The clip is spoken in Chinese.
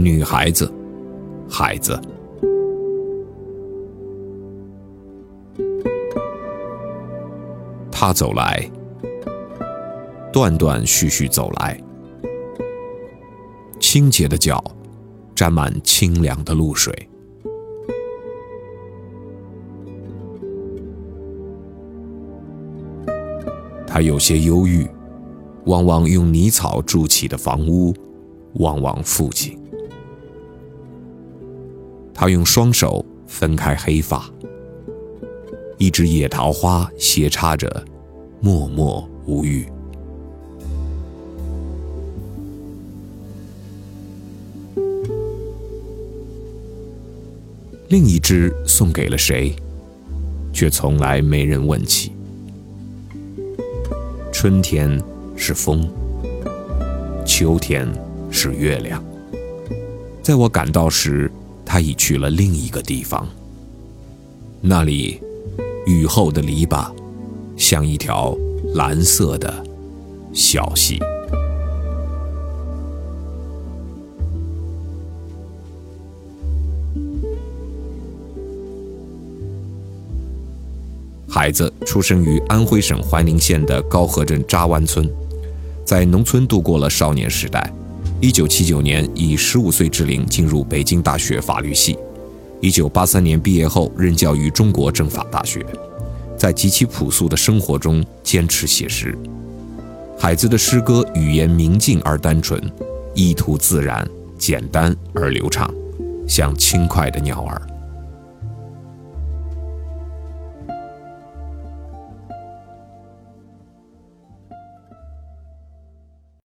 女孩子，孩子。他走来，断断续续走来，清洁的脚沾满清凉的露水。他有些忧郁，望望用泥草筑起的房屋，望望父亲。他用双手分开黑发，一只野桃花斜插着，默默无语。另一只送给了谁，却从来没人问起。春天是风，秋天是月亮。在我赶到时，他已去了另一个地方。那里，雨后的篱笆，像一条蓝色的小溪。孩子出生于安徽省怀宁县的高河镇扎湾村，在农村度过了少年时代。一九七九年以十五岁之龄进入北京大学法律系一九八三年毕业后任教于中国政法大学。在极其朴素的生活中坚持写诗。海子的诗歌语言明净而单纯，意图自然、简单而流畅，像轻快的鸟儿。